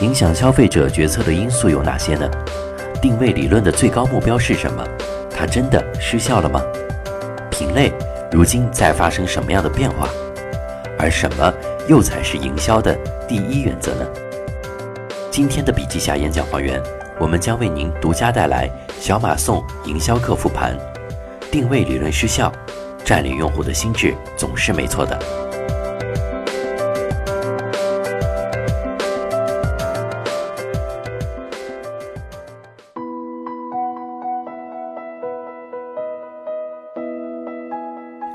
影响消费者决策的因素有哪些呢？定位理论的最高目标是什么？它真的失效了吗？品类如今在发生什么样的变化？而什么又才是营销的第一原则呢？今天的笔记侠演讲还原，我们将为您独家带来小马送营销客复盘：定位理论失效，占领用户的心智总是没错的。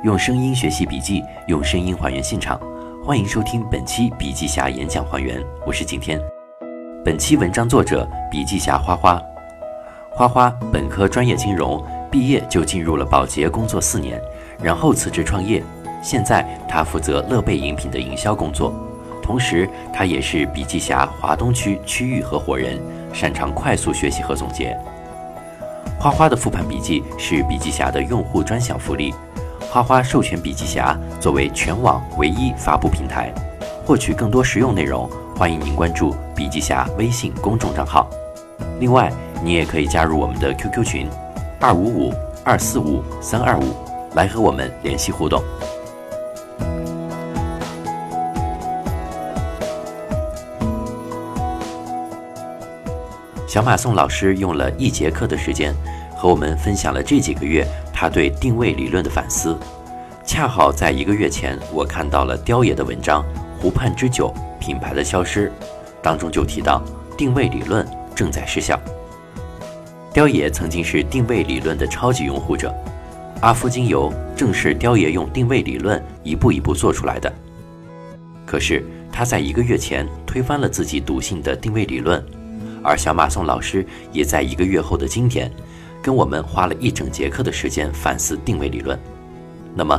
用声音学习笔记，用声音还原现场。欢迎收听本期笔记侠演讲还原，我是景天。本期文章作者笔记侠花花。花花本科专业金融，毕业就进入了保洁工作四年，然后辞职创业。现在他负责乐贝饮品的营销工作，同时他也是笔记侠华东区区域合伙人，擅长快速学习和总结。花花的复盘笔记是笔记侠的用户专享福利。花花授权笔记侠作为全网唯一发布平台，获取更多实用内容，欢迎您关注笔记侠微信公众账号。另外，你也可以加入我们的 QQ 群，二五五二四五三二五，来和我们联系互动。小马宋老师用了一节课的时间，和我们分享了这几个月。他对定位理论的反思，恰好在一个月前，我看到了雕爷的文章《湖畔之酒：品牌的消失》，当中就提到定位理论正在失效。雕爷曾经是定位理论的超级拥护者，阿夫精油正是雕爷用定位理论一步一步做出来的。可是他在一个月前推翻了自己笃信的定位理论，而小马宋老师也在一个月后的今天。跟我们花了一整节课的时间反思定位理论，那么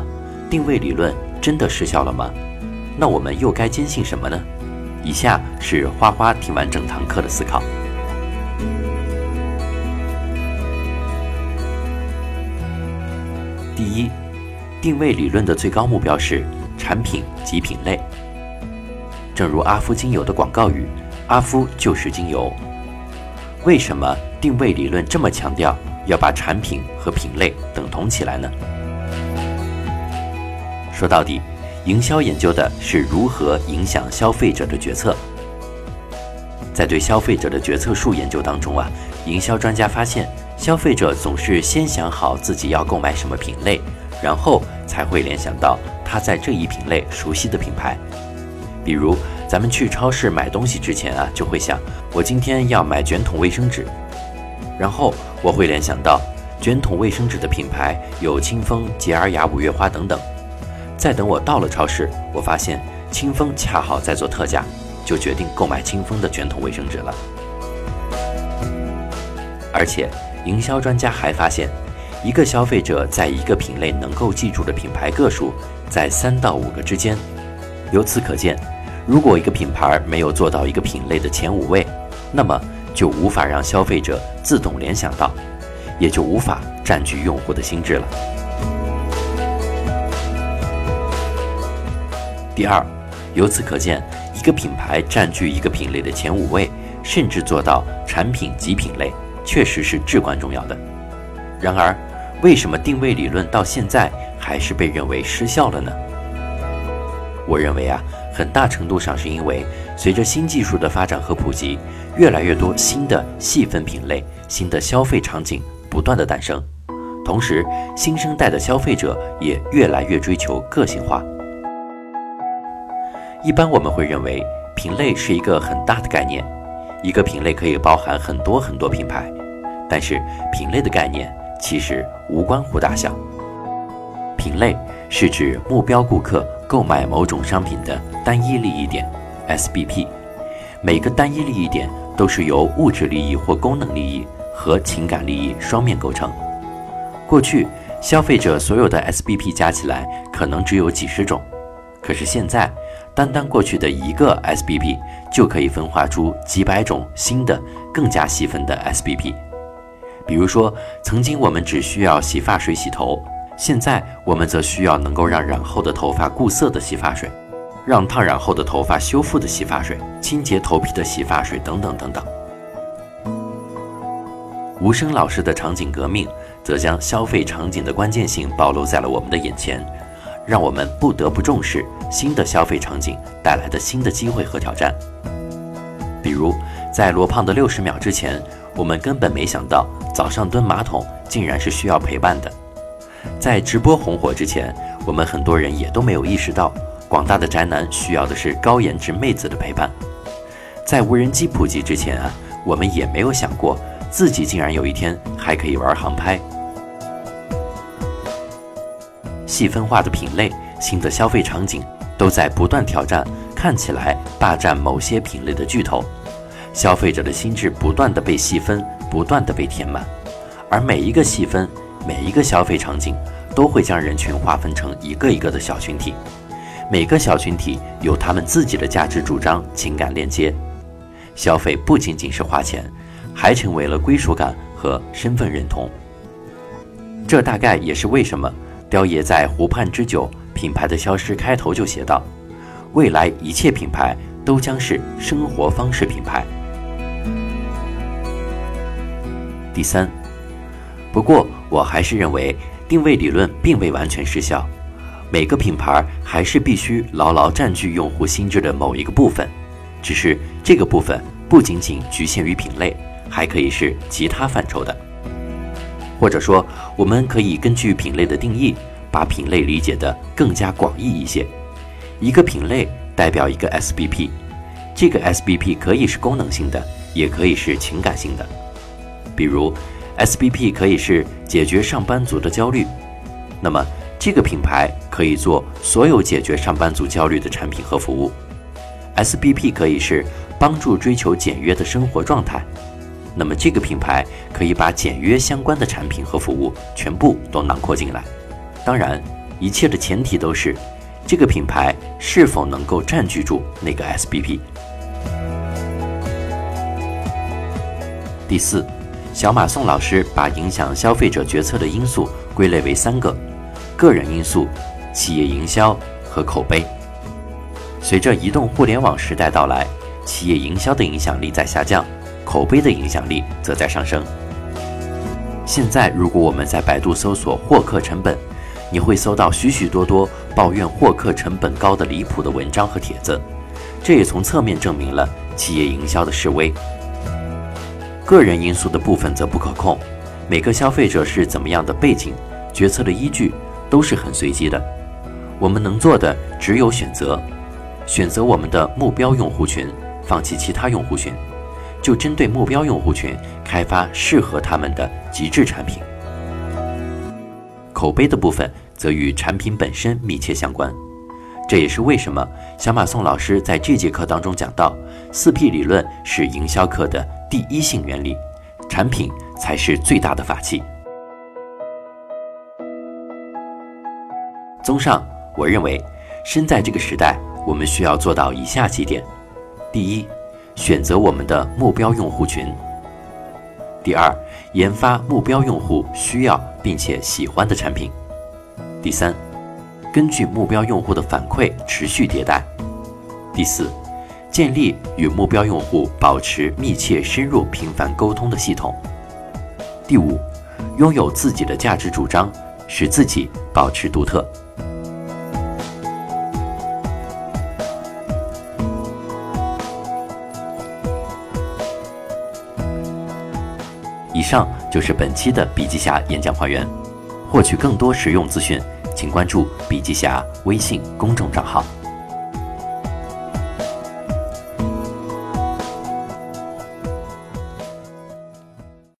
定位理论真的失效了吗？那我们又该坚信什么呢？以下是花花听完整堂课的思考。第一，定位理论的最高目标是产品及品类。正如阿夫精油的广告语：“阿夫就是精油。”为什么定位理论这么强调？要把产品和品类等同起来呢？说到底，营销研究的是如何影响消费者的决策。在对消费者的决策树研究当中啊，营销专家发现，消费者总是先想好自己要购买什么品类，然后才会联想到他在这一品类熟悉的品牌。比如，咱们去超市买东西之前啊，就会想，我今天要买卷筒卫生纸。然后我会联想到卷筒卫生纸的品牌有清风、洁尔雅、五月花等等。再等我到了超市，我发现清风恰好在做特价，就决定购买清风的卷筒卫生纸了。而且，营销专家还发现，一个消费者在一个品类能够记住的品牌个数在三到五个之间。由此可见，如果一个品牌没有做到一个品类的前五位，那么。就无法让消费者自动联想到，也就无法占据用户的心智了。第二，由此可见，一个品牌占据一个品类的前五位，甚至做到产品及品类，确实是至关重要的。然而，为什么定位理论到现在还是被认为失效了呢？我认为啊。很大程度上是因为，随着新技术的发展和普及，越来越多新的细分品类、新的消费场景不断的诞生，同时新生代的消费者也越来越追求个性化。一般我们会认为，品类是一个很大的概念，一个品类可以包含很多很多品牌，但是品类的概念其实无关乎大小，品类是指目标顾客。购买某种商品的单一利益点，SBP，每个单一利益点都是由物质利益或功能利益和情感利益双面构成。过去，消费者所有的 SBP 加起来可能只有几十种，可是现在，单单过去的一个 SBP 就可以分化出几百种新的、更加细分的 SBP。比如说，曾经我们只需要洗发水洗头。现在我们则需要能够让染后的头发固色的洗发水，让烫染后的头发修复的洗发水、清洁头皮的洗发水等等等等。吴声老师的场景革命，则将消费场景的关键性暴露在了我们的眼前，让我们不得不重视新的消费场景带来的新的机会和挑战。比如，在罗胖的六十秒之前，我们根本没想到早上蹲马桶竟然是需要陪伴的；在直播红火之前，我们很多人也都没有意识到广大的宅男需要的是高颜值妹子的陪伴；在无人机普及之前啊，我们也没有想过自己竟然有一天还可以玩航拍。细分化的品类、新的消费场景都在不断挑战。看起来霸占某些品类的巨头，消费者的心智不断的被细分，不断的被填满，而每一个细分，每一个消费场景，都会将人群划分成一个一个的小群体，每个小群体有他们自己的价值主张、情感链接。消费不仅仅是花钱，还成为了归属感和身份认同。这大概也是为什么雕爷在《湖畔之酒》品牌的消失开头就写道。未来一切品牌都将是生活方式品牌。第三，不过我还是认为定位理论并未完全失效，每个品牌还是必须牢牢占据用户心智的某一个部分，只是这个部分不仅仅局限于品类，还可以是其他范畴的。或者说，我们可以根据品类的定义，把品类理解的更加广义一些。一个品类代表一个 SBP，这个 SBP 可以是功能性的，也可以是情感性的。比如，SBP 可以是解决上班族的焦虑，那么这个品牌可以做所有解决上班族焦虑的产品和服务。SBP 可以是帮助追求简约的生活状态，那么这个品牌可以把简约相关的产品和服务全部都囊括进来。当然，一切的前提都是。这个品牌是否能够占据住那个 SBP？第四，小马宋老师把影响消费者决策的因素归类为三个：个人因素、企业营销和口碑。随着移动互联网时代到来，企业营销的影响力在下降，口碑的影响力则在上升。现在，如果我们在百度搜索获客成本，你会搜到许许多多抱怨获客成本高的离谱的文章和帖子，这也从侧面证明了企业营销的示威。个人因素的部分则不可控，每个消费者是怎么样的背景，决策的依据都是很随机的。我们能做的只有选择，选择我们的目标用户群，放弃其他用户群，就针对目标用户群开发适合他们的极致产品。口碑的部分则与产品本身密切相关，这也是为什么小马宋老师在这节课当中讲到，四 P 理论是营销课的第一性原理，产品才是最大的法器。综上，我认为，身在这个时代，我们需要做到以下几点：第一，选择我们的目标用户群。第二，研发目标用户需要并且喜欢的产品。第三，根据目标用户的反馈持续迭代。第四，建立与目标用户保持密切、深入、频繁沟通的系统。第五，拥有自己的价值主张，使自己保持独特。以上就是本期的笔记侠演讲花园。获取更多实用资讯，请关注笔记侠微信公众账号。